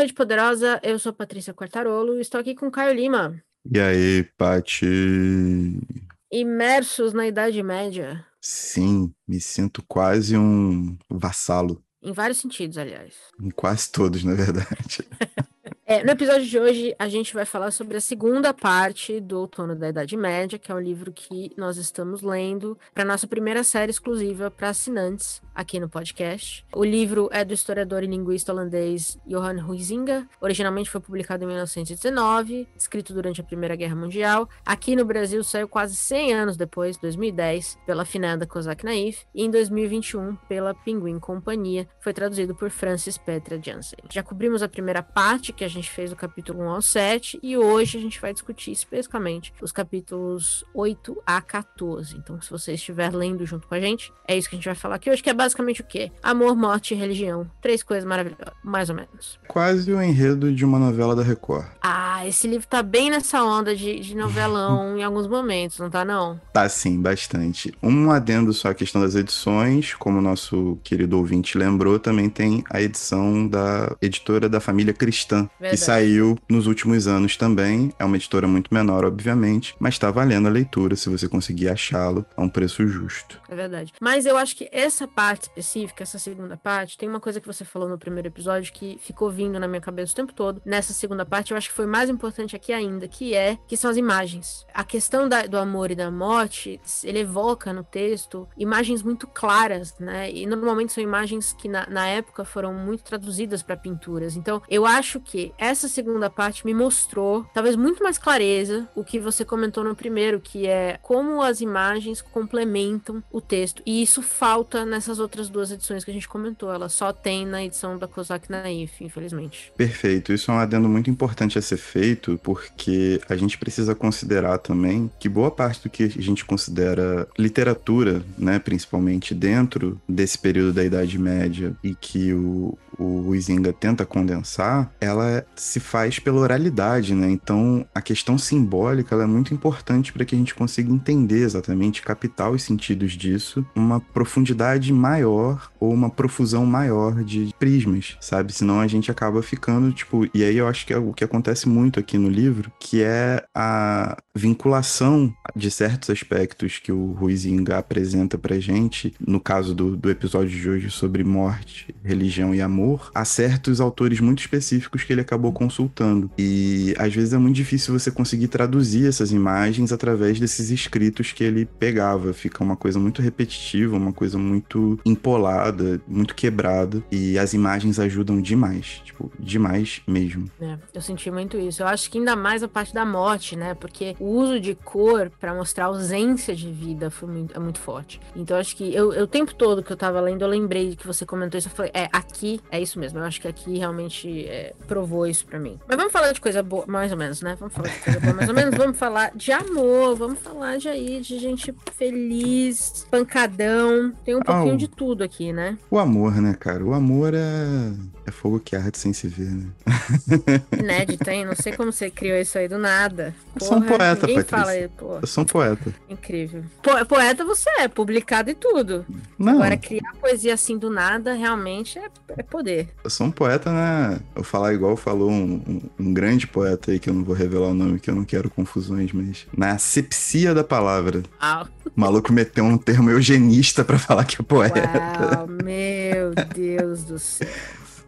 Rede Poderosa, eu sou Patrícia Quartarolo e estou aqui com Caio Lima. E aí, Pati? Imersos na Idade Média. Sim, me sinto quase um vassalo. Em vários sentidos, aliás. Em quase todos, na verdade. É, no episódio de hoje, a gente vai falar sobre a segunda parte do Outono da Idade Média, que é o livro que nós estamos lendo para nossa primeira série exclusiva para assinantes aqui no podcast. O livro é do historiador e linguista holandês Johan Huizinga. Originalmente foi publicado em 1919, escrito durante a Primeira Guerra Mundial. Aqui no Brasil saiu quase 100 anos depois, 2010, pela finada Kozak Naif, e em 2021 pela Pinguim Companhia. Foi traduzido por Francis Petra Jansen. Já cobrimos a primeira parte, que a gente fez do capítulo 1 ao 7, e hoje a gente vai discutir especificamente os capítulos 8 a 14. Então, se você estiver lendo junto com a gente, é isso que a gente vai falar aqui hoje, que é basicamente o quê? Amor, morte e religião. Três coisas maravilhosas, mais ou menos. Quase o enredo de uma novela da Record. Ah, esse livro tá bem nessa onda de, de novelão em alguns momentos, não tá não? Tá sim, bastante. Um adendo só à questão das edições, como o nosso querido ouvinte lembrou, também tem a edição da editora da família cristã, Verdade. Que saiu nos últimos anos também. É uma editora muito menor, obviamente, mas tá valendo a leitura se você conseguir achá-lo a um preço justo. É verdade. Mas eu acho que essa parte específica, essa segunda parte, tem uma coisa que você falou no primeiro episódio que ficou vindo na minha cabeça o tempo todo. Nessa segunda parte, eu acho que foi mais importante aqui ainda, que é que são as imagens. A questão da- do amor e da morte, ele evoca no texto imagens muito claras, né? E normalmente são imagens que na, na época foram muito traduzidas para pinturas. Então, eu acho que essa segunda parte me mostrou, talvez muito mais clareza, o que você comentou no primeiro, que é como as imagens complementam o texto. E isso falta nessas outras duas edições que a gente comentou. Ela só tem na edição da Kozak Naif, infelizmente. Perfeito, isso é um adendo muito importante a ser feito, porque a gente precisa considerar também que boa parte do que a gente considera literatura, né, principalmente dentro desse período da Idade Média e que o, o Huizinga tenta condensar, ela se faz pela oralidade, né? Então a questão simbólica é muito importante para que a gente consiga entender exatamente, captar os sentidos disso, uma profundidade maior ou uma profusão maior de prismas, sabe? Senão a gente acaba ficando, tipo, e aí eu acho que é o que acontece muito aqui no livro, que é a vinculação de certos aspectos que o Ruizinga apresenta pra gente, no caso do, do episódio de hoje sobre morte, religião e amor, a certos autores muito específicos que ele acabou consultando. E às vezes é muito difícil você conseguir traduzir essas imagens através desses escritos que ele pegava. Fica uma coisa muito repetitiva, uma coisa muito empolada, muito quebrada. E as imagens ajudam demais. Tipo, demais mesmo. É, eu senti muito isso. Eu acho que ainda mais a parte da morte, né? Porque o uso de cor para mostrar a ausência de vida foi muito, é muito forte. Então acho que eu, eu, o tempo todo que eu tava lendo, eu lembrei que você comentou isso. Eu falei, é, aqui é isso mesmo. Eu acho que aqui realmente é, provou isso para mim. Mas vamos falar de coisa boa, mais ou menos, né? Vamos falar de coisa boa, mais ou menos. Vamos falar de amor, vamos falar de aí, de gente feliz, pancadão. Tem um pouquinho Oh. de tudo aqui, né? O amor, né, cara? O amor é, é fogo que arde sem se ver, né? Inédito, hein? Não sei como você criou isso aí do nada. Eu sou um Porra, poeta, ninguém Patrícia. fala aí, pô. Eu sou um poeta. Incrível. Po- poeta você é, publicado e tudo. Não, Agora, criar poesia assim do nada, realmente é, é poder. eu sou um poeta, né? Eu falar igual falou um, um- um grande poeta aí, que eu não vou revelar o nome, que eu não quero confusões, mas na asepsia da palavra. Uau, O maluco meteu um termo eugenista pra falar que é poeta. uau meu Deus do céu.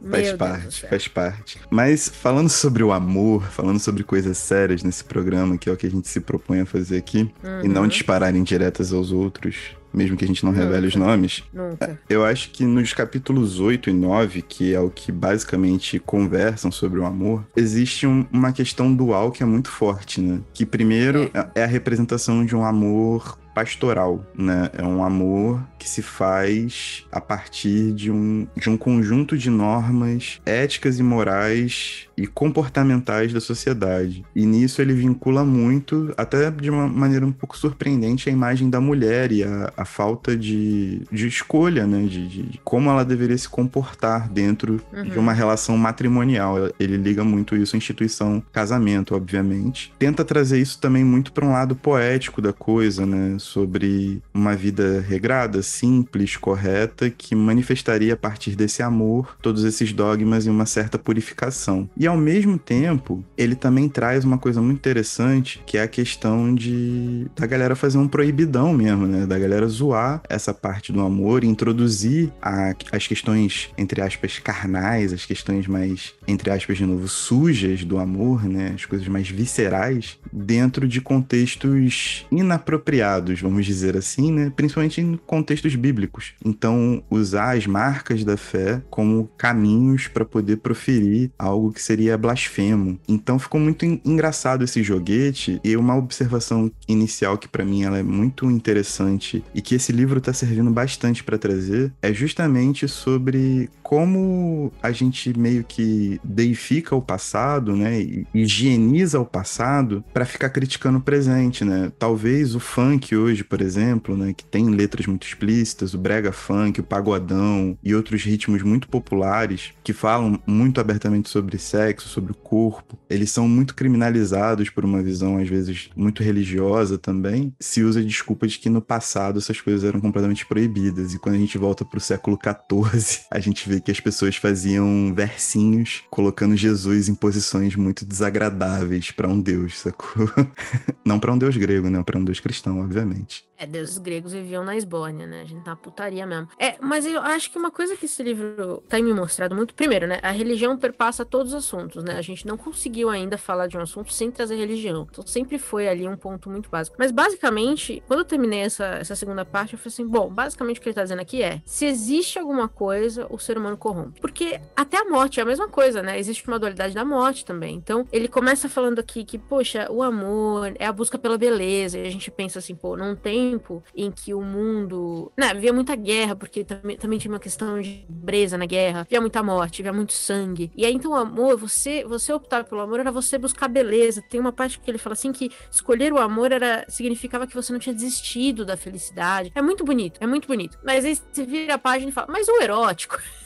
Meu Faz do parte, faz parte. Mas falando sobre o amor, falando sobre coisas sérias nesse programa, que é o que a gente se propõe a fazer aqui, e não Uhum. disparar indiretas aos outros, mesmo que a gente não revele os nomes, Nunca. eu acho que nos capítulos 8 e 9, que é o que basicamente conversam sobre o amor, existe um- uma questão dual que é muito forte, né? Que primeiro é a representação de um amor pastoral, né? É um amor que se faz a partir de um, de um conjunto de normas éticas e morais e comportamentais da sociedade. E nisso ele vincula muito, até de uma maneira um pouco surpreendente, a imagem da mulher e a, a falta de, de escolha, né? De, de como ela deveria se comportar dentro uhum. de uma relação matrimonial. Ele liga muito isso à instituição casamento, obviamente. Tenta trazer isso também muito para um lado poético da coisa, né? Sobre uma vida regrada, simples, correta, que manifestaria a partir desse amor todos esses dogmas e uma certa purificação. E ao mesmo tempo, ele também traz uma coisa muito interessante, que é a questão de da galera fazer um proibidão mesmo, né? Da galera zoar essa parte do amor e introduzir a, as questões, entre aspas, carnais, as questões mais, entre aspas, de novo, sujas do amor, né? As coisas mais viscerais, dentro de contextos inapropriados, vamos dizer assim, né? Principalmente em contextos bíblicos. Então, usar as marcas da fé como caminhos para poder proferir algo que seria blasfemo. Então, ficou muito engraçado esse joguete e uma observação inicial que para mim ela é muito interessante e que esse livro está servindo bastante para trazer é justamente sobre como a gente meio que deifica o passado, né, e higieniza o passado para ficar criticando o presente, né? Talvez o funk hoje, por exemplo, né, que tem letras muito explícitas, o brega funk, o pagodão e outros ritmos muito populares que falam muito abertamente sobre sexo, sobre o corpo, eles são muito criminalizados por uma visão às vezes muito religiosa também. Se usa a desculpa de que no passado essas coisas eram completamente proibidas e quando a gente volta para o século 14, a gente vê que as pessoas faziam versinhos colocando Jesus em posições muito desagradáveis para um deus, sacou? Não para um deus grego, né? Para um deus cristão, obviamente. É, deuses gregos viviam na Esbórnia, né? A gente tá putaria mesmo. É, mas eu acho que uma coisa que esse livro tem me mostrado muito, primeiro, né? A religião perpassa todos os assuntos, né? A gente não conseguiu ainda falar de um assunto sem trazer religião. Então sempre foi ali um ponto muito básico. Mas basicamente, quando eu terminei essa, essa segunda parte, eu falei assim: bom, basicamente o que ele tá dizendo aqui é: se existe alguma coisa, o ser humano corrompe. Porque até a morte é a mesma coisa, né? Existe uma dualidade da morte também. Então, ele começa falando aqui que, poxa, o amor é a busca pela beleza. E a gente pensa assim, pô, não tem tempo em que o mundo. Né, havia muita guerra, porque também, também tinha uma questão de breza na guerra, havia muita morte, havia muito sangue. E aí, então, o amor, você, você optar pelo amor era você buscar beleza. Tem uma parte que ele fala assim que escolher o amor era significava que você não tinha desistido da felicidade. É muito bonito, é muito bonito. Mas aí você vira a página e fala, mas o erótico.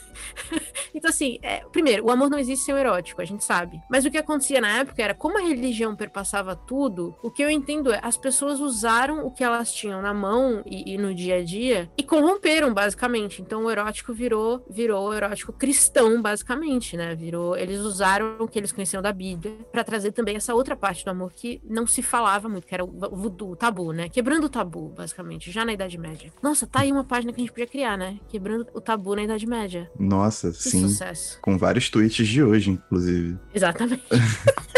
então, assim, é, primeiro, o amor não existe sem o erótico, a gente sabe. Mas o que acontecia na época era, como a religião perpassava tudo, o que eu entendo é, as pessoas usaram o que elas tinham na mão e, e no dia a dia e corromperam, basicamente. Então, o erótico virou, virou o erótico cristão, basicamente, né? Virou, eles usaram o que eles conheciam da Bíblia para trazer também essa outra parte do amor que não se falava muito, que era o o tabu, né? Quebrando o tabu, basicamente, já na Idade Média. Nossa, tá aí uma página que a gente podia criar, né? Quebrando o tabu na Idade Média. Nossa, que sim. Sucesso. Com vários tweets de hoje, inclusive. Exatamente.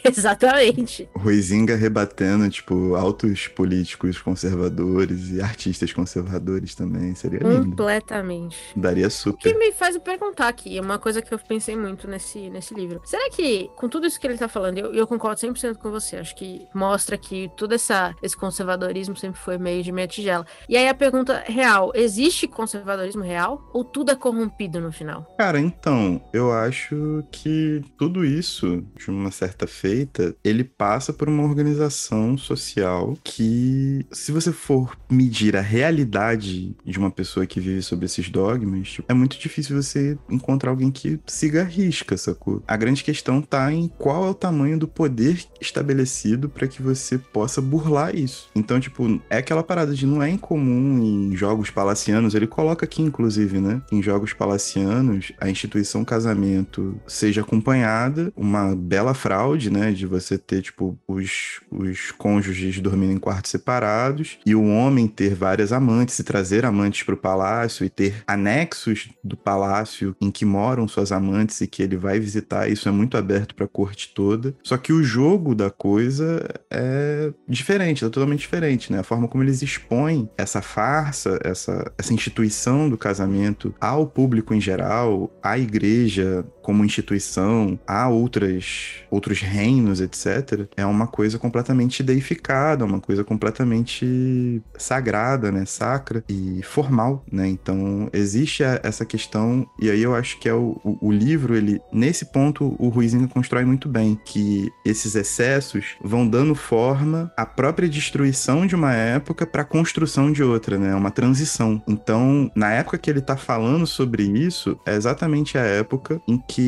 Exatamente. Ruizinga rebatendo, tipo, altos políticos conservadores e artistas conservadores também. Seria lindo. Completamente. Daria super. O que me faz perguntar aqui, é uma coisa que eu pensei muito nesse, nesse livro. Será que, com tudo isso que ele tá falando, eu, eu concordo 100% com você, acho que mostra que todo essa, esse conservadorismo sempre foi meio de meia tigela. E aí a pergunta real, existe conservadorismo real ou tudo é corrompido no final? Cara, então, eu acho que tudo isso, de uma certa feita, ele passa por uma organização social que, se você for medir a realidade de uma pessoa que vive sob esses dogmas, tipo, é muito difícil você encontrar alguém que siga a risca, sacou? A grande questão tá em qual é o tamanho do poder estabelecido para que você possa burlar isso. Então, tipo, é aquela parada de não é incomum em jogos palacianos, ele coloca aqui, inclusive, né? Em jogos palacianos, a instituição casamento seja acompanhada, uma bela fraude, né? De você ter, tipo, os, os cônjuges dormindo em quartos separados e o homem ter várias amantes e trazer amantes para o palácio e ter anexos do palácio em que moram suas amantes e que ele vai visitar. Isso é muito aberto para a corte toda. Só que o jogo da coisa é diferente, é totalmente diferente, né? A forma como eles expõem essa farsa, essa, essa instituição do casamento ao público em geral, à igreja como instituição a outras, outros reinos, etc., é uma coisa completamente deificada, uma coisa completamente sagrada, né? Sacra e formal, né? Então, existe essa questão, e aí eu acho que é o, o, o livro, ele, nesse ponto, o Ruizinho constrói muito bem, que esses excessos vão dando forma à própria destruição de uma época para a construção de outra, né? É uma transição. Então, na época que ele tá falando sobre isso, é exatamente a época em que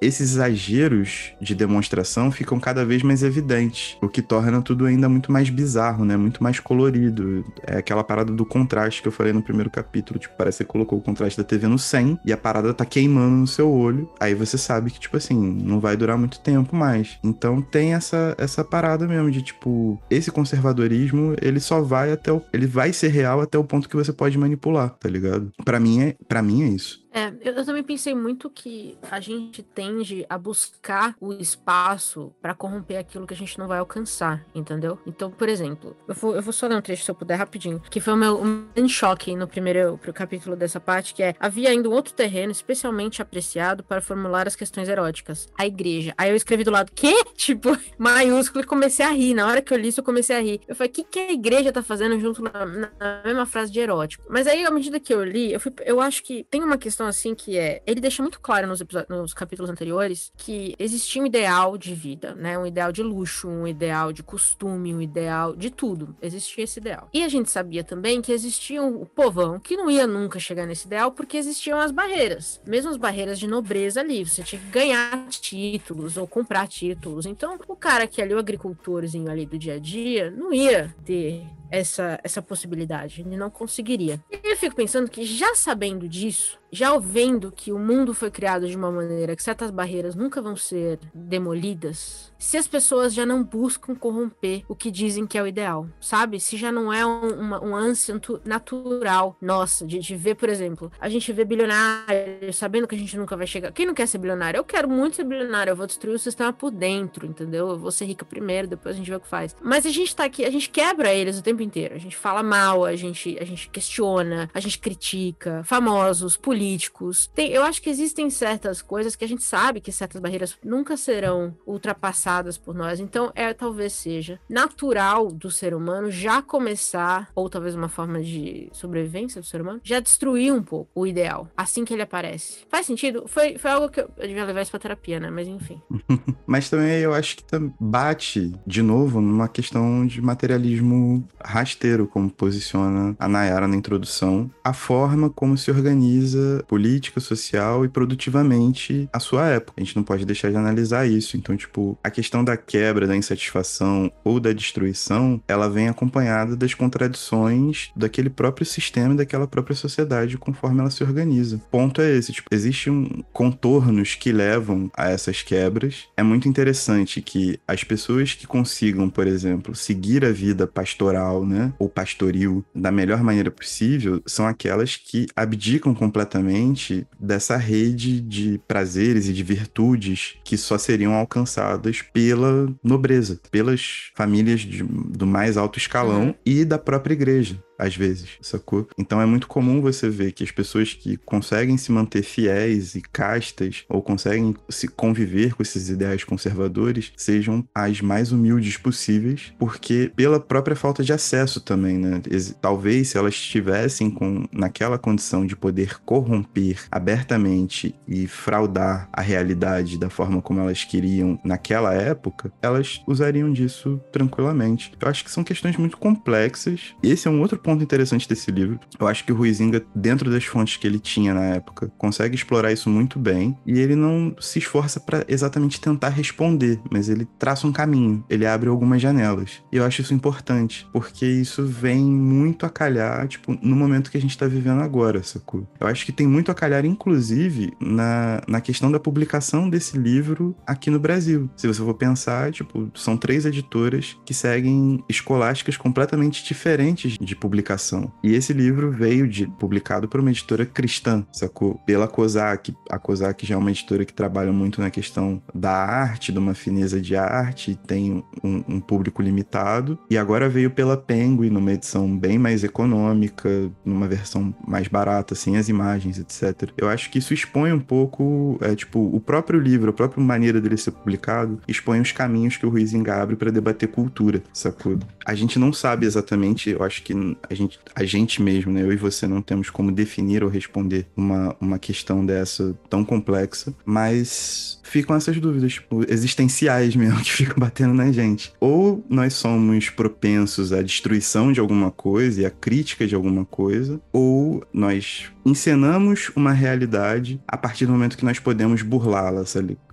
esses exageros de demonstração ficam cada vez mais evidentes, o que torna tudo ainda muito mais bizarro, né? Muito mais colorido. É aquela parada do contraste que eu falei no primeiro capítulo, tipo, parece que você colocou o contraste da TV no 100 e a parada tá queimando no seu olho. Aí você sabe que, tipo assim, não vai durar muito tempo mais. Então tem essa, essa parada mesmo de, tipo, esse conservadorismo, ele só vai até o. Ele vai ser real até o ponto que você pode manipular, tá ligado? Para mim é, para mim é isso. É, eu, eu, também pensei muito que a gente tende a buscar o espaço para corromper aquilo que a gente não vai alcançar, entendeu? Então, por exemplo, eu vou, eu vou só ler um trecho se eu puder rapidinho, que foi o meu um choque no primeiro capítulo dessa parte, que é havia ainda um outro terreno especialmente apreciado para formular as questões eróticas, a igreja. Aí eu escrevi do lado, que? Tipo, maiúsculo e comecei a rir. Na hora que eu li isso, eu comecei a rir. Eu falei, o que, que a igreja tá fazendo junto na, na mesma frase de erótico? Mas aí, à medida que eu li, eu, fui, eu acho que tem uma questão assim que é. Ele deixa muito claro nos, nos capítulos anteriores que existia um ideal de vida, né? Um ideal de luxo, um ideal de costume, um ideal de tudo. Existia esse ideal. E a gente sabia também que existia um povão que não ia nunca chegar nesse ideal porque existiam as barreiras. Mesmo as barreiras de nobreza ali. Você tinha que ganhar títulos ou comprar títulos. Então, o cara que ali, o agricultorzinho ali do dia a dia, não ia ter essa, essa possibilidade. Ele não conseguiria. E eu fico pensando que, já sabendo disso, já vendo que o mundo foi criado de uma maneira que certas barreiras nunca vão ser demolidas, se as pessoas já não buscam corromper o que dizem que é o ideal, sabe? Se já não é um, uma, um ânsia natural nossa de, de, ver, por exemplo, a gente vê bilionário sabendo que a gente nunca vai chegar. Quem não quer ser bilionário? Eu quero muito ser bilionário, eu vou destruir o sistema por dentro, entendeu? Eu vou ser rica primeiro, depois a gente vê o que faz. Mas a gente tá aqui, a gente quebra eles o tempo inteiro. A gente fala mal, a gente, a gente questiona, a gente critica, famosos, políticos. Tem, eu acho que existem certas coisas que a gente sabe que certas barreiras nunca serão ultrapassadas por nós. Então, é talvez seja natural do ser humano já começar, ou talvez uma forma de sobrevivência do ser humano, já destruir um pouco o ideal, assim que ele aparece. Faz sentido? Foi, foi algo que eu, eu devia levar isso pra terapia, né? Mas enfim. Mas também eu acho que bate de novo numa questão de materialismo rasteiro, como posiciona a Nayara na introdução, a forma como se organiza política, social e produtivamente a sua época. A gente não pode deixar de analisar isso. Então, tipo, a questão da quebra, da insatisfação ou da destruição, ela vem acompanhada das contradições daquele próprio sistema e daquela própria sociedade conforme ela se organiza. Ponto é esse, tipo, existem um contornos que levam a essas quebras. É muito interessante que as pessoas que consigam, por exemplo, seguir a vida pastoral, né, ou pastoril da melhor maneira possível, são aquelas que abdicam completamente dessa rede de prazeres e de virtudes que só seriam alcançadas pela nobreza, pelas famílias de, do mais alto escalão uhum. e da própria igreja às vezes, sacou? Então é muito comum você ver que as pessoas que conseguem se manter fiéis e castas ou conseguem se conviver com esses ideais conservadores sejam as mais humildes possíveis, porque pela própria falta de acesso também, né? Talvez se elas estivessem com naquela condição de poder corromper abertamente e fraudar a realidade da forma como elas queriam naquela época, elas usariam disso tranquilamente. Eu acho que são questões muito complexas. Esse é um outro ponto interessante desse livro. Eu acho que o Ruizinga, dentro das fontes que ele tinha na época, consegue explorar isso muito bem e ele não se esforça para exatamente tentar responder, mas ele traça um caminho, ele abre algumas janelas. E eu acho isso importante, porque isso vem muito a calhar, tipo, no momento que a gente tá vivendo agora, sacou? Eu acho que tem muito a calhar, inclusive, na, na questão da publicação desse livro aqui no Brasil. Se você for pensar, tipo, são três editoras que seguem escolásticas completamente diferentes de publicação publicação. E esse livro veio de publicado por uma editora cristã, sacou? Pela COSAC. A COSAC já é uma editora que trabalha muito na questão da arte, de uma fineza de arte, tem um, um público limitado. E agora veio pela Penguin, numa edição bem mais econômica, numa versão mais barata, sem as imagens, etc. Eu acho que isso expõe um pouco, é, tipo, o próprio livro, a própria maneira dele ser publicado, expõe os caminhos que o Ruizinga abre para debater cultura, sacou? A gente não sabe exatamente, eu acho que a gente, a gente mesmo, né, eu e você não temos como definir ou responder uma, uma questão dessa tão complexa, mas ficam essas dúvidas, tipo, existenciais mesmo, que ficam batendo na gente. Ou nós somos propensos à destruição de alguma coisa e à crítica de alguma coisa, ou nós encenamos uma realidade a partir do momento que nós podemos burlá-la,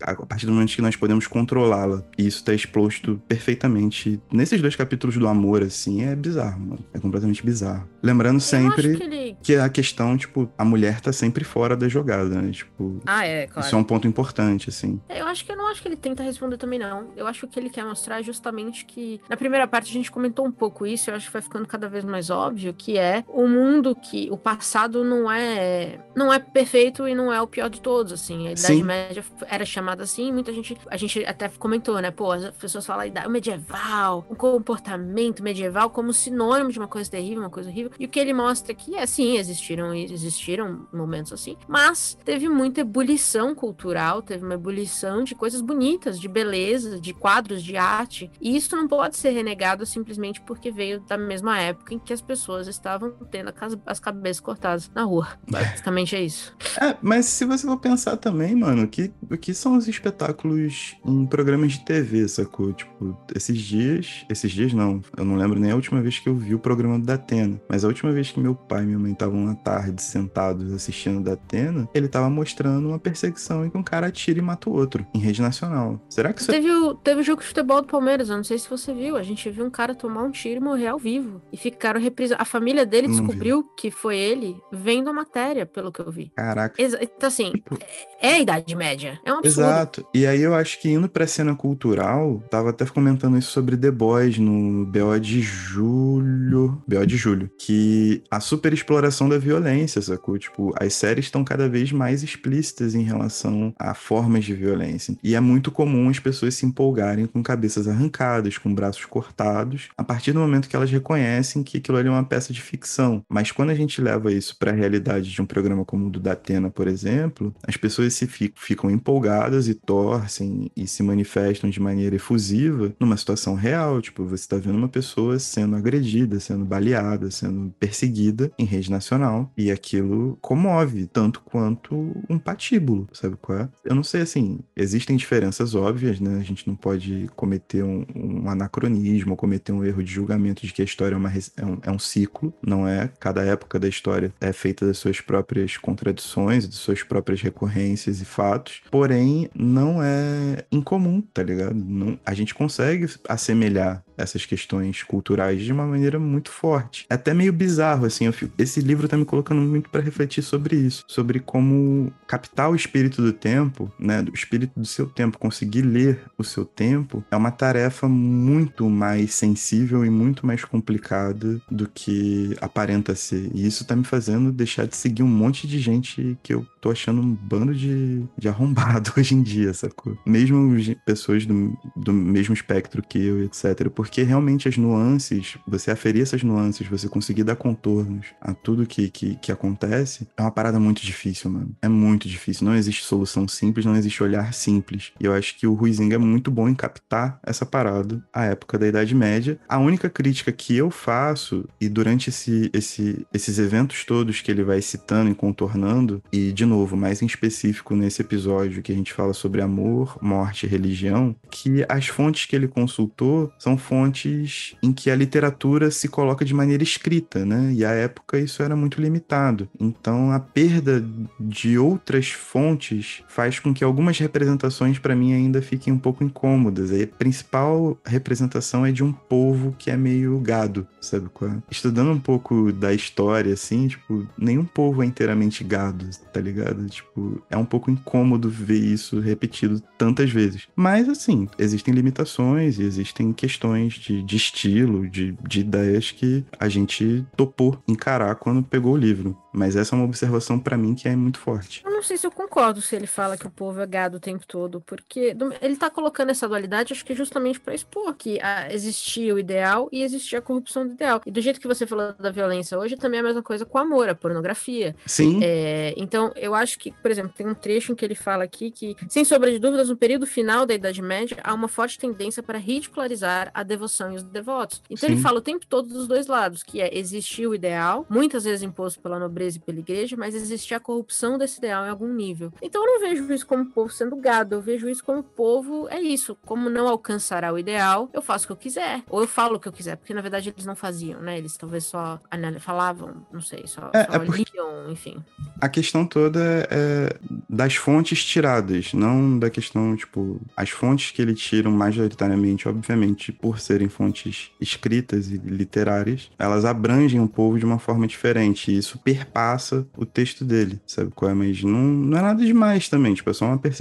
a partir do momento que nós podemos controlá-la. E isso está exposto perfeitamente nesses dois capítulos do amor, assim, é bizarro, mano. É completamente bizarro. Lembrando sempre que, ele... que, a questão, tipo, a mulher tá sempre fora da jogada, né? Tipo, ah, é, claro. Isso é um ponto importante, assim. É, eu acho que eu não acho que ele tenta responder também, não. Eu acho que ele quer mostrar justamente que. Na primeira parte a gente comentou um pouco isso, eu acho que vai ficando cada vez mais óbvio, que é o mundo que. O passado não é é, não é perfeito e não é o pior de todos, assim. A Idade Sim. Média era chamada assim, muita gente, a gente até comentou, né? Pô, as pessoas falam idade medieval, um comportamento medieval como sinônimo de uma coisa terrível, uma coisa horrível. E o que ele mostra aqui é, sim, existiram existiram momentos assim, mas teve muita ebulição cultural, teve uma ebulição de coisas bonitas, de beleza, de quadros, de arte. E isso não pode ser renegado simplesmente porque veio da mesma época em que as pessoas estavam tendo as cabeças cortadas na rua. Basicamente é isso. É, mas se você for pensar também, mano, o que, o que são os espetáculos em programas de TV, sacou? Tipo, esses dias. Esses dias não. Eu não lembro nem a última vez que eu vi o programa do Datena. Mas a última vez que meu pai e minha mãe estavam na tarde sentados assistindo Datena, ele tava mostrando uma perseguição em que um cara atira e mata o outro, em rede nacional. Será que isso teve, é... o, teve o jogo de futebol do Palmeiras, eu não sei se você viu. A gente viu um cara tomar um tiro e morrer ao vivo. E ficaram reprisa. A família dele descobriu que foi ele vendo uma matéria, pelo que eu vi. Caraca. Exa então, assim, tipo... é a Idade Média. É um absurdo. Exato. E aí eu acho que indo pra cena cultural, tava até comentando isso sobre The Boys no BO de julho. BO de julho. Que a super exploração da violência, sacou? Tipo, as séries estão cada vez mais explícitas em relação a formas de violência. E é muito comum as pessoas se empolgarem com cabeças arrancadas, com braços cortados, a partir do momento que elas reconhecem que aquilo ali é uma peça de ficção. Mas quando a gente leva isso pra realidade de um programa como o do Datena, por exemplo, as pessoas se ficam empolgadas e torcem e se manifestam de maneira efusiva numa situação real. Tipo, você está vendo uma pessoa sendo agredida, sendo baleada, sendo perseguida em rede nacional. E aquilo comove tanto quanto um patíbulo, sabe qual é? Eu não sei, assim, existem diferenças óbvias, né? A gente não pode cometer um, um anacronismo, cometer um erro de julgamento de que a história é, uma, é, um, é um ciclo, não é? Cada época da história é feita das suas próprias contradições, de suas próprias recorrências e fatos, porém não é incomum, tá ligado? Não, a gente consegue assemelhar essas questões culturais de uma maneira muito forte. É até meio bizarro, assim. Fico, esse livro tá me colocando muito para refletir sobre isso, sobre como captar o espírito do tempo, né, espírito do seu tempo, conseguir ler o seu tempo, é uma tarefa muito mais sensível e muito mais complicada do que aparenta ser. E isso tá me fazendo deixar de seguir um monte de gente que eu tô achando um bando de, de arrombado hoje em dia, sacou? Mesmo pessoas do, do mesmo espectro que eu, etc. Por porque realmente as nuances, você aferir essas nuances, você conseguir dar contornos a tudo que, que, que acontece, é uma parada muito difícil, mano. É muito difícil. Não existe solução simples, não existe olhar simples. E eu acho que o Ruizinho é muito bom em captar essa parada, a época da Idade Média. A única crítica que eu faço, e durante esse, esse, esses eventos todos que ele vai citando e contornando, e de novo, mais em específico nesse episódio que a gente fala sobre amor, morte e religião, que as fontes que ele consultou são fontes fontes em que a literatura se coloca de maneira escrita, né? E à época isso era muito limitado. Então a perda de outras fontes faz com que algumas algumas representações para mim ainda fiquem um pouco incômodas. A principal representação é de um povo que é meio gado, sabe qual? Estudando um pouco da história, assim, tipo, nenhum povo é inteiramente gado, tá ligado? Tipo, é um pouco incômodo ver isso repetido tantas vezes. Mas, assim, existem limitações e existem questões de, de estilo, de, de ideias que a gente topou encarar quando pegou o livro. Mas essa é uma observação para mim que é muito forte. Eu não sei se eu concordo se ele fala que o povo é gado o tempo todo, porque ele tá colocando essa dualidade, acho que justamente para expor que ah, existia o ideal e existia a corrupção do ideal. E do jeito que você falou da violência hoje, também é a mesma coisa com o amor, a pornografia. Sim. É, então, eu acho que, por exemplo, tem um trecho em que ele fala aqui que, sem sombra de dúvidas, no período final da Idade Média, há uma forte tendência para ridicularizar a devoção e os devotos. Então, Sim. ele fala o tempo todo dos dois lados, que é existir o ideal, muitas vezes imposto pela nobreza e pela igreja, mas existe a corrupção desse ideal em algum nível. Então eu não vejo isso como povo sendo gado, eu vejo isso como povo, é isso, como não alcançará o ideal, eu faço o que eu quiser, ou eu falo o que eu quiser, porque na verdade eles não faziam, né? Eles talvez só falavam, não sei, só, é, só é liam, enfim. A questão toda é das fontes tiradas, não da questão, tipo, as fontes que ele tira majoritariamente, obviamente, por serem fontes escritas e literárias, elas abrangem o povo de uma forma diferente, e isso perpassa passa o texto dele, sabe qual é? Mas não, não é nada demais também, tipo, é só uma percepção.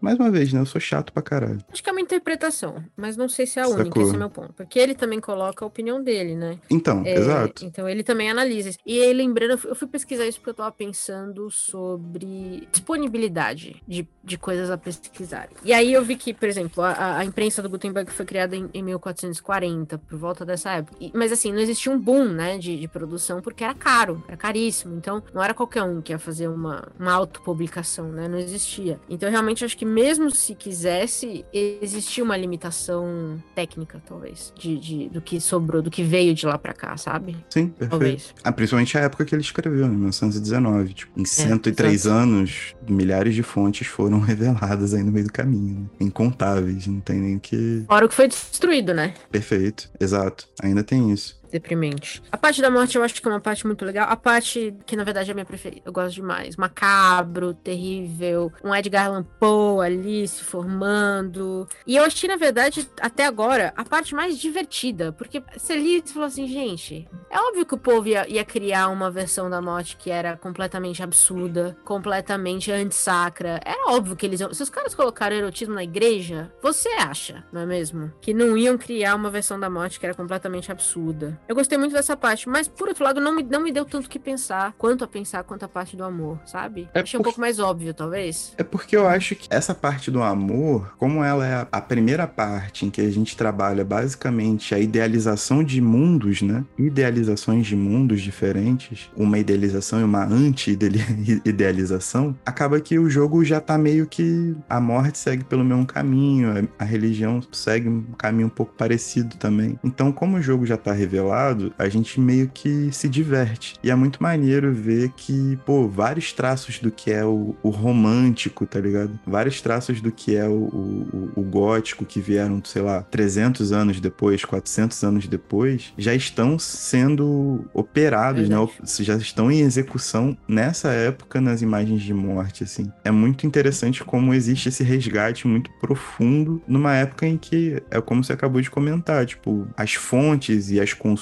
Mais uma vez, né? Eu sou chato pra caralho. Acho que é uma interpretação, mas não sei se é a Sacou. única, esse é meu ponto. Porque ele também coloca a opinião dele, né? Então, é, exato. Então ele também analisa. E aí, lembrando, eu fui pesquisar isso porque eu tava pensando sobre disponibilidade de, de coisas a pesquisar. E aí eu vi que, por exemplo, a, a imprensa do Gutenberg foi criada em, em 1440, por volta dessa época. E, mas assim, não existia um boom, né, de, de produção porque era caro, era caríssimo então, não era qualquer um que ia fazer uma, uma autopublicação, né? Não existia. Então, realmente, acho que mesmo se quisesse, existia uma limitação técnica, talvez, de, de do que sobrou, do que veio de lá para cá, sabe? Sim, perfeito. Talvez. Ah, principalmente a época que ele escreveu, em 1919. Tipo, em 103 é, anos, milhares de fontes foram reveladas aí no meio do caminho. Né? Incontáveis, não tem nem que. Fora o que foi destruído, né? Perfeito, exato. Ainda tem isso deprimente. A parte da morte eu acho que é uma parte muito legal. A parte que, na verdade, é a minha preferida. Eu gosto demais. Macabro, terrível. Um Edgar Allan Poe ali se formando. E eu achei, na verdade, até agora, a parte mais divertida. Porque você li e falou assim, gente, é óbvio que o povo ia, ia criar uma versão da morte que era completamente absurda, completamente antissacra. É óbvio que eles iam. Se os caras colocaram erotismo na igreja, você acha, não é mesmo? Que não iam criar uma versão da morte que era completamente absurda. Eu gostei muito dessa parte, mas por outro lado, não me, não me deu tanto que pensar, quanto a pensar, quanto a parte do amor, sabe? É Achei por... um pouco mais óbvio, talvez. É porque eu acho que essa parte do amor, como ela é a, primeira parte em que a gente trabalha basicamente a idealização de mundos, né? Idealizações de mundos diferentes, uma idealização e uma anti-idealização, acaba que o jogo já tá meio que a morte segue pelo mesmo caminho, a religião segue um caminho um pouco parecido também. Então, como o jogo já tá revelado lado, a gente meio que se diverte. E é muito maneiro ver que, pô, vários traços do que é o, o romântico, tá ligado? Vários traços do que é o, o, o, gótico que vieram, sei lá, 300 anos depois, 400 anos depois, já estão sendo operados, né? Já estão em execução nessa época nas imagens de morte, assim. É muito interessante como existe esse resgate muito profundo numa época em que, é como você acabou de comentar, tipo, as fontes e as consultas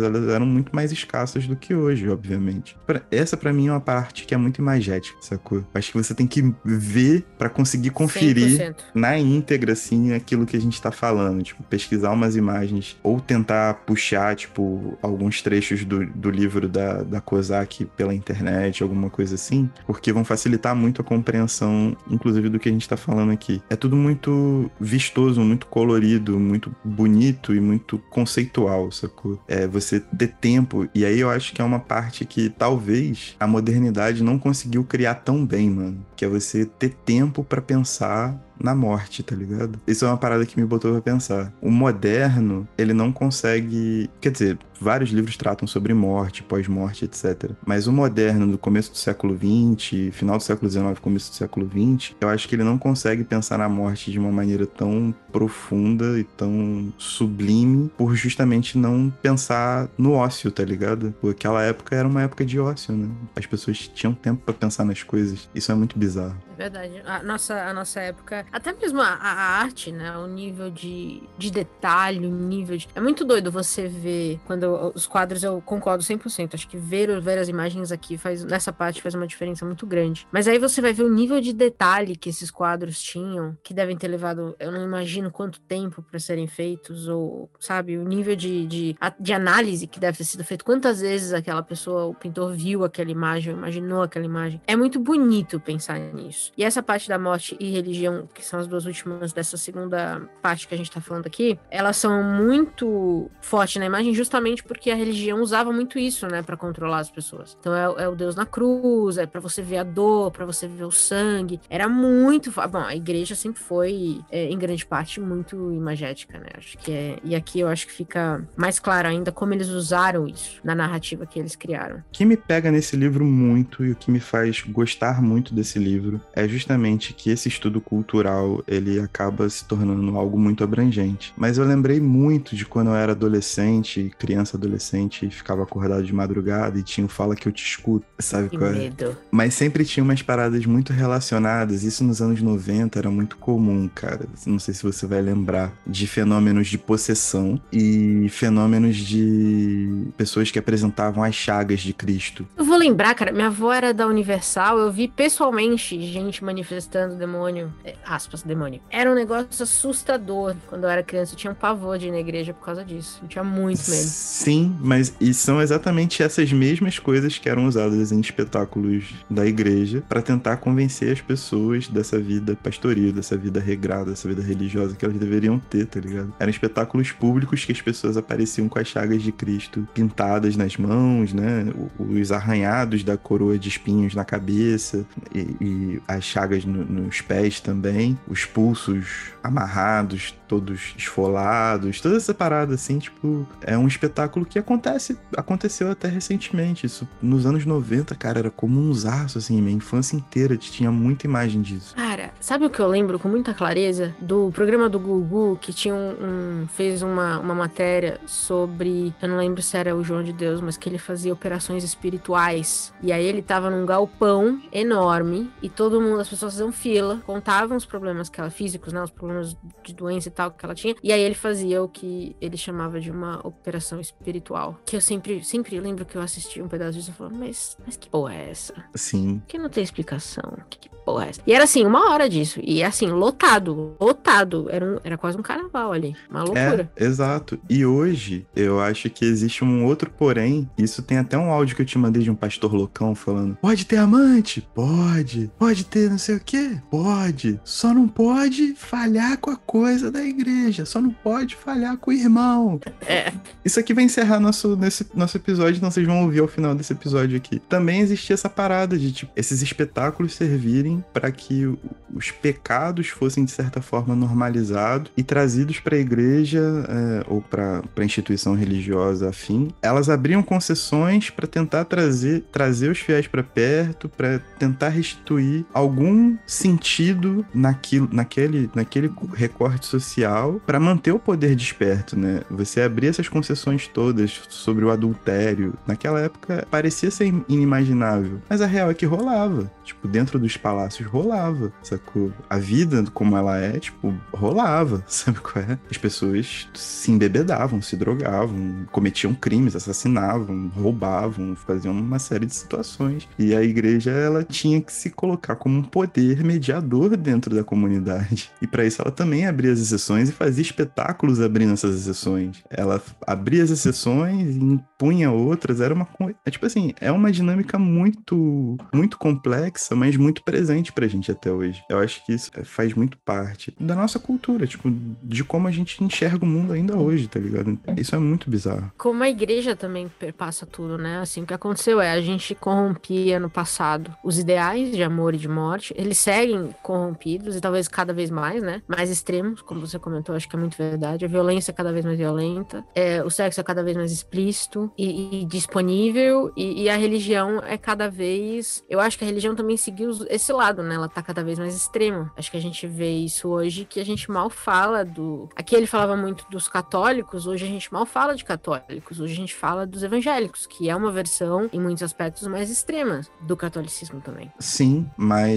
elas eram muito mais escassas do que hoje, obviamente. Essa para mim é uma parte que é muito imagética, sacou? Acho que você tem que ver para conseguir conferir 100%. na íntegra assim aquilo que a gente tá falando, tipo, pesquisar umas imagens ou tentar puxar, tipo, alguns trechos do, do livro da, da Kozak pela internet, alguma coisa assim, porque vão facilitar muito a compreensão, inclusive do que a gente tá falando aqui. É tudo muito vistoso, muito colorido, muito bonito e muito conceitual, sacou? É, você ter tempo. E aí eu acho que é uma parte que talvez a modernidade não conseguiu criar tão bem, mano. Que é você ter tempo para pensar na morte, tá ligado? Isso é uma parada que me botou pra pensar. O moderno, ele não consegue. Quer dizer, vários livros tratam sobre morte, pós-morte, etc. Mas o moderno, do começo do século XX, final do século XIX, começo do século XX, eu acho que ele não consegue pensar na morte de uma maneira tão profunda e tão sublime, por justamente não pensar no ócio, tá ligado? Porque aquela época era uma época de ócio, né? As pessoas tinham tempo para pensar nas coisas. Isso é muito bizarro. Verdade. A nossa, a nossa época, até mesmo a, a arte, né? O nível de, de detalhe, o nível de. É muito doido você ver quando os quadros, eu concordo 100%. Acho que ver, ver as imagens aqui faz, nessa parte faz uma diferença muito grande. Mas aí você vai ver o nível de detalhe que esses quadros tinham, que devem ter levado, eu não imagino quanto tempo para serem feitos, ou, sabe, o nível de, de, de análise que deve ter sido feito. Quantas vezes aquela pessoa, o pintor, viu aquela imagem, imaginou aquela imagem. É muito bonito pensar nisso. E essa parte da morte e religião, que são as duas últimas dessa segunda parte que a gente tá falando aqui, elas são muito fortes na imagem justamente porque a religião usava muito isso, né, para controlar as pessoas. Então é, é, o Deus na cruz, é para você ver a dor, para você ver o sangue. Era muito. Bom, a igreja sempre foi, é, em grande parte, muito imagética, né? Acho que é. E aqui eu acho que fica mais claro ainda como eles usaram isso na narrativa que eles criaram. O que me pega nesse livro muito e o que me faz gostar muito desse livro é justamente que esse estudo cultural ele acaba se tornando algo muito abrangente. Mas eu lembrei muito de quando eu era adolescente, criança adolescente, e ficava acordado de madrugada e tinha o Fala que eu te escuto, sabe que qual é? medo. Mas sempre tinha umas paradas muito relacionadas, isso nos anos 90 era muito comum, cara. Não sei se você vai lembrar de fenômenos de possessão e fenômenos de pessoas que apresentavam as chagas de Cristo. Eu vou lembrar, cara, minha avó era da Universal, eu vi pessoalmente gente manifestando demônio, é, aspas, demônio. Era um negócio assustador quando eu era criança, eu tinha um pavor de ir na igreja por causa disso. Eu tinha muito medo. Sim, mas e são exatamente essas mesmas coisas que eram usadas em espetáculos da igreja para tentar convencer as pessoas dessa vida pastoril, dessa vida regrada, dessa vida religiosa que elas deveriam ter, tá ligado? Eram espetáculos públicos que as pessoas apareciam com as chagas de Cristo pintadas nas mãos, né? Os arranhados da coroa de espinhos na cabeça e, e as chagas no, nos pés também, os pulsos amarrados, todos esfolados, toda essa parada assim, tipo, é um espetáculo que acontece, aconteceu até recentemente. Isso nos anos 90, cara, era como um zaço, assim, minha infância inteira tinha muita imagem disso. Cara, sabe o que eu lembro com muita clareza? Do programa do Gugu, que tinha um, um fez uma, uma matéria sobre, eu não lembro se era o João de Deus, mas que ele fazia operações espirituais. E aí ele tava num galpão enorme e todo mundo, as pessoas faziam fila, contavam os problemas que ela, físicos, né, os problemas de doença e tal que ela tinha. E aí ele fazia o que ele chamava de uma operação espiritual. Que eu sempre, sempre lembro que eu assisti um pedaço disso e falava, mas, mas que porra é essa? Sim. Que não tem explicação. Que, que porra é essa? E era assim, uma hora disso. E assim, lotado. Lotado. Era, um, era quase um carnaval ali. Uma loucura. É, exato. E hoje, eu acho que existe um outro porém. Isso tem até um áudio que eu te mandei de um pastor loucão falando: pode ter amante? Pode. Pode ter não sei o quê? Pode. Só não pode falhar com a coisa da igreja. Só não pode falhar com o irmão. É. Isso aqui vai encerrar nosso, nesse, nosso episódio, então vocês vão ouvir ao final desse episódio aqui. Também existia essa parada de, tipo, esses espetáculos servirem para que os pecados fossem, de certa forma, normalizados e trazidos para a igreja é, ou para a instituição religiosa afim. Elas abriam concessões para tentar trazer, trazer os fiéis para perto, para tentar restituir algum sentido naquilo, naquele, naquele recorte social para manter o poder desperto, né? Você abrir essas concessões todas sobre o adultério, naquela época parecia ser inimaginável, mas a real é que rolava. Tipo, dentro dos palácios rolava, sacou? A vida como ela é, tipo, rolava, sabe qual é? As pessoas se embebedavam, se drogavam, cometiam crimes, assassinavam, roubavam, faziam uma série de situações. E a igreja, ela tinha que se colocar como um poder mediador dentro da comunidade. E para isso ela também abria as exceções e fazia espetáculos abrindo essas exceções. Ela abria as exceções e impunha outras. Era uma é tipo assim, é uma dinâmica muito muito complexa, mas muito presente pra gente até hoje. Eu acho que isso faz muito parte da nossa cultura, tipo, de como a gente enxerga o mundo ainda hoje, tá ligado? Isso é muito bizarro. Como a igreja também perpassa tudo, né? Assim, o que aconteceu é a gente corrompia no passado os ideais de amor e de morte. Eles seguem corrompidos e talvez cada vez mais, né? Mais extremos, como você comentou, acho que é muito verdade. A violência é cada vez mais violenta, é, o sexo é cada vez mais explícito e, e disponível e, e, a religião é cada vez. Eu acho que a religião também seguiu esse lado, né? Ela tá cada vez mais extrema. Acho que a gente vê isso hoje, que a gente mal fala do. Aqui ele falava muito dos católicos, hoje a gente mal fala de católicos, hoje a gente fala dos evangélicos, que é uma versão, em muitos aspectos, mais extrema do catolicismo também. Sim, mas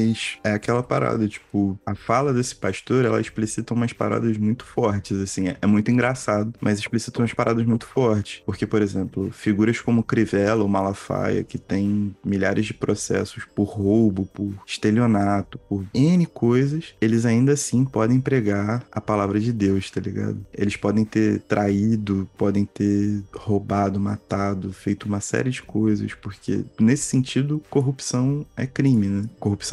é aquela parada, tipo, a fala desse pastor, ela explicita umas paradas muito fortes, assim. É, é muito engraçado, mas explicita umas paradas muito fortes. Porque, por exemplo, figuras como Crivella ou Malafaia, que tem milhares de processos por roubo, por estelionato, por N coisas, eles ainda assim podem pregar a palavra de Deus, tá ligado? Eles podem ter traído, podem ter roubado, matado, feito uma série de coisas, porque nesse sentido, corrupção é crime, né? Corrupção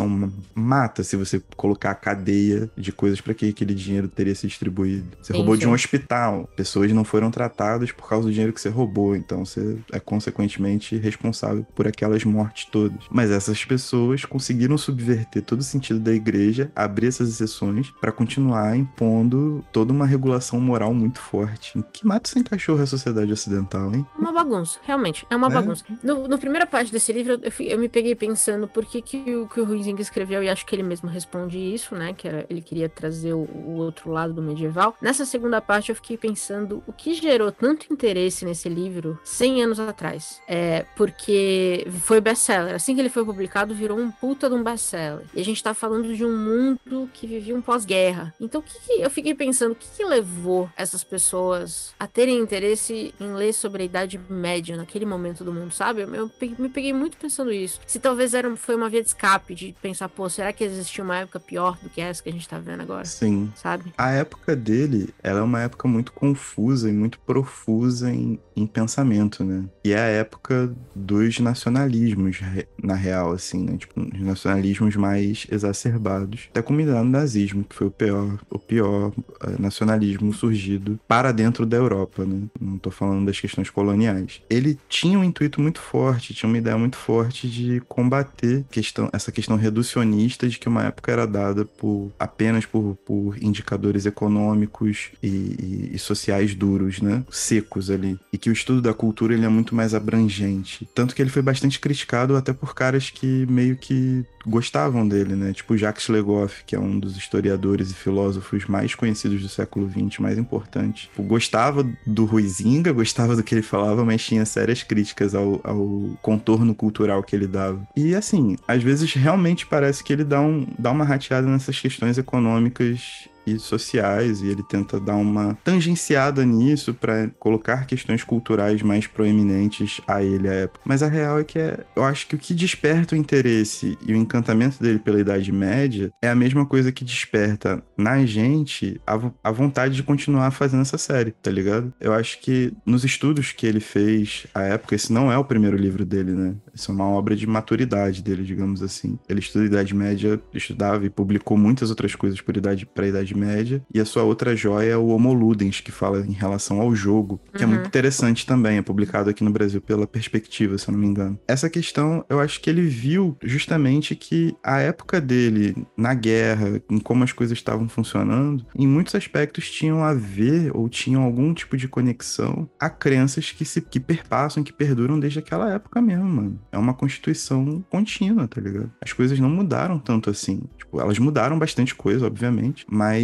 mata se você colocar a cadeia de coisas para que aquele dinheiro teria se distribuído. Você sim, roubou sim. de um hospital, pessoas não foram tratadas por causa do dinheiro que você roubou, então você é consequentemente responsável por aquelas mortes todas. Mas essas pessoas conseguiram subverter todo o sentido da igreja, abrir essas exceções para continuar impondo toda uma regulação moral muito forte. Em que mato sem cachorro é a sociedade ocidental, hein? Uma bagunça, realmente, é uma é? bagunça. No, no, primeira parte desse livro, eu, eu, me peguei pensando por que, que, o, que o Ruizinho escreveu, e acho que ele mesmo responde isso, né? Que era, ele queria trazer o, o outro lado do medieval. Nessa segunda parte, eu fiquei pensando o que gerou tanto interesse nesse livro 100 anos atrás. É, porque foi best-seller. Assim que ele foi publicado, virou um puta de um best-seller. E a gente tá falando de um mundo que vivia um pós-guerra. Então, o que, que, eu fiquei pensando, o que, que levou essas pessoas a terem interesse em ler sobre a Idade Média naquele momento do mundo, sabe? Eu, eu me peguei muito pensando isso. Se talvez era, foi uma via de escape de pensar, pô, será que existia uma época pior do que essa que a gente tá vendo agora? Sim. Sabe? A época dele, ela é uma época muito confusa e muito profusa em, em pensamento, né? E é a época dos nacionalismos, na real, assim, né? Tipo, os nacionalismos mais exacerbados. Até culminar no nazismo, que foi o pior, o pior uh, nacionalismo surgido para dentro da Europa, né? Não tô falando das questões coloniais. Ele tinha um intuito muito forte, tinha uma ideia muito forte de combater questão, essa questão reducionista de que uma época era dada por apenas por, por indicadores econômicos e, e, e sociais duros, né? Secos ali. E que o estudo da cultura ele é muito mais abrangente. Tanto que ele foi bastante criticado até por caras que meio que gostavam dele, né? Tipo Jacques Legoff, que é um dos historiadores e filósofos mais conhecidos do século XX, mais importantes. Tipo, gostava do Ruizinga, gostava do que ele falava, mas tinha sérias críticas ao, ao contorno cultural que ele dava. E assim, às vezes realmente parece que ele dá, um, dá uma rateada nessas questões econômicas e sociais, e ele tenta dar uma tangenciada nisso para colocar questões culturais mais proeminentes a ele à época. Mas a real é que é, eu acho que o que desperta o interesse e o encantamento dele pela Idade Média é a mesma coisa que desperta na gente a, a vontade de continuar fazendo essa série, tá ligado? Eu acho que nos estudos que ele fez à época, esse não é o primeiro livro dele, né? Isso é uma obra de maturidade dele, digamos assim. Ele estuda Idade Média, estudava e publicou muitas outras coisas por idade para a Idade Média. E a sua outra joia é o Homo Ludens, que fala em relação ao jogo, que uhum. é muito interessante também. É publicado aqui no Brasil pela Perspectiva, se eu não me engano. Essa questão, eu acho que ele viu justamente que a época dele na guerra, em como as coisas estavam funcionando, em muitos aspectos tinham a ver ou tinham algum tipo de conexão a crenças que se que perpassam, que perduram desde aquela época mesmo, mano é uma constituição contínua, tá ligado? As coisas não mudaram tanto assim. Tipo, elas mudaram bastante coisa, obviamente, mas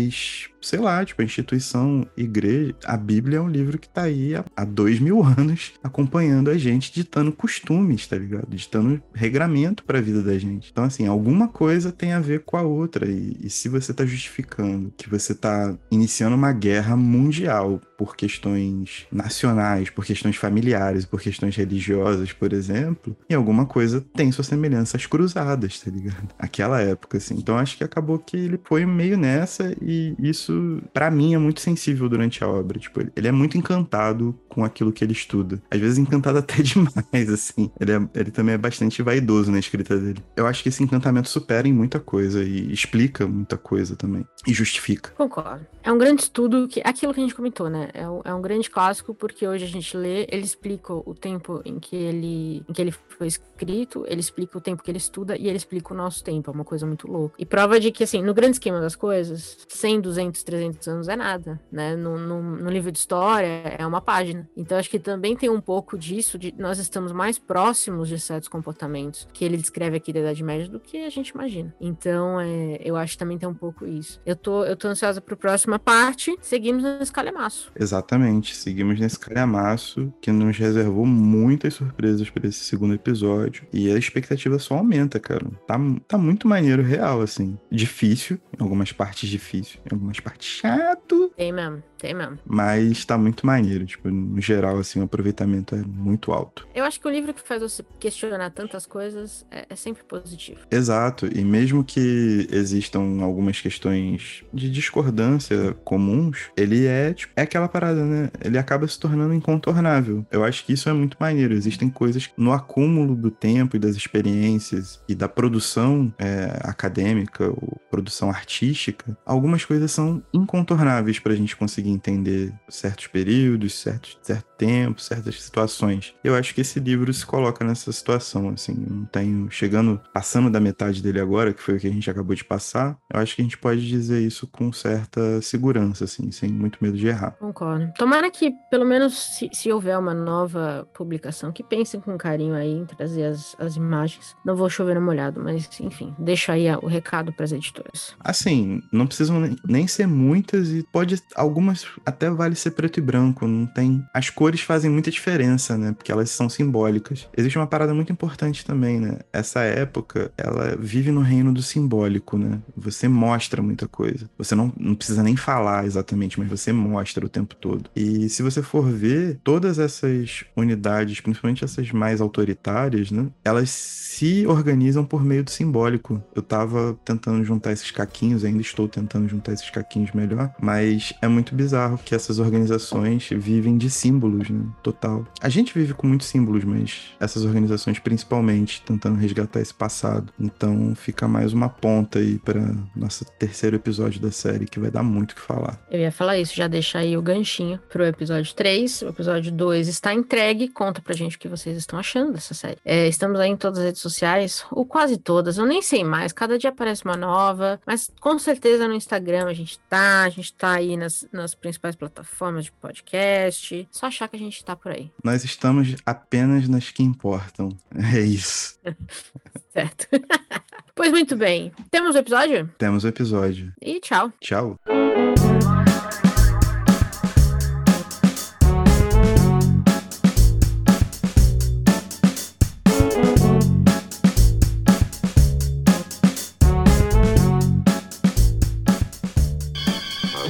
sei lá, tipo, a instituição igreja, a Bíblia é um livro que tá aí há, há dois mil anos acompanhando a gente, ditando costumes, tá ligado? Ditando regramento pra vida da gente. Então, assim, alguma coisa tem a ver com a outra. E, e se você tá justificando que você tá iniciando uma guerra mundial por questões nacionais, por questões familiares, por questões religiosas, por exemplo, e alguma coisa tem suas semelhanças cruzadas, tá ligado? Aquela época, assim. Então, acho que acabou que ele foi meio nessa e isso para mim, é muito sensível durante a obra. Tipo, ele é muito encantado com aquilo que ele estuda. Às vezes encantado até demais, assim. Ele, é, ele também é bastante vaidoso na escrita dele. Eu acho que esse encantamento supera em muita coisa e explica muita coisa também. E justifica. Concordo. É um grande estudo que aquilo que a gente comentou, né? É um, é um grande clássico porque hoje a gente lê, ele explica o tempo em que ele, em que ele foi escrito, ele explica o tempo que ele estuda e ele explica o nosso tempo. É uma coisa muito louca. E prova de que, assim, no grande esquema das coisas, 100, 200, 300 anos é nada, né? No, no, no livro de história é uma página. Então acho que também tem um pouco disso, de nós estamos mais próximos de certos comportamentos que ele descreve aqui da Idade Média do que a gente imagina. Então, é, eu acho que também tem um pouco isso. Eu tô, eu tô ansiosa para a próxima parte. Seguimos nesse calhamaço. Exatamente, seguimos nesse calhamaço que nos reservou muitas surpresas para esse segundo episódio. E a expectativa só aumenta, cara. Tá, tá muito maneiro, real, assim. Difícil, em algumas partes difícil, em algumas partes chato. Tem mesmo. Tem mesmo. Mas tá muito maneiro. Tipo, no geral, assim, o aproveitamento é muito alto. Eu acho que o livro que faz você questionar tantas coisas é, é sempre positivo. Exato. E mesmo que existam algumas questões de discordância comuns, ele é, tipo, é aquela parada, né? Ele acaba se tornando incontornável. Eu acho que isso é muito maneiro. Existem coisas no acúmulo do tempo e das experiências e da produção é, acadêmica ou produção artística, algumas coisas são incontornáveis pra gente conseguir entender certos períodos, certos, certo tempo, certas situações. Eu acho que esse livro se coloca nessa situação, assim, não tenho, chegando, passando da metade dele agora, que foi o que a gente acabou de passar, eu acho que a gente pode dizer isso com certa segurança, assim, sem muito medo de errar. Concordo. Tomara que, pelo menos, se, se houver uma nova publicação, que pensem com carinho aí em trazer as, as imagens. Não vou chover no molhado, mas, enfim, deixa aí o recado para as editoras. Assim, não precisam nem ser muitas e pode, algumas até vale ser preto e branco, não tem... As cores fazem muita diferença, né? Porque elas são simbólicas. Existe uma parada muito importante também, né? Essa época, ela vive no reino do simbólico, né? Você mostra muita coisa. Você não, não precisa nem falar exatamente, mas você mostra o tempo todo. E se você for ver, todas essas unidades, principalmente essas mais autoritárias, né? Elas se organizam por meio do simbólico. Eu tava tentando juntar esses caquinhos, ainda estou tentando juntar esses caquinhos melhor, mas é muito bizarro que essas organizações vivem de símbolos né? Total. A gente vive com muitos símbolos, mas essas organizações principalmente tentando resgatar esse passado. Então fica mais uma ponta aí para nosso terceiro episódio da série, que vai dar muito o que falar. Eu ia falar isso, já deixar aí o ganchinho pro episódio 3. O episódio 2 está entregue. Conta pra gente o que vocês estão achando dessa série. É, estamos aí em todas as redes sociais, ou quase todas, eu nem sei mais. Cada dia aparece uma nova, mas com certeza no Instagram a gente tá, a gente tá aí nas, nas principais plataformas de podcast. Só achar que a gente tá por aí. Nós estamos apenas nas que importam. É isso. certo. pois muito bem. Temos o episódio? Temos o episódio. E tchau. Tchau.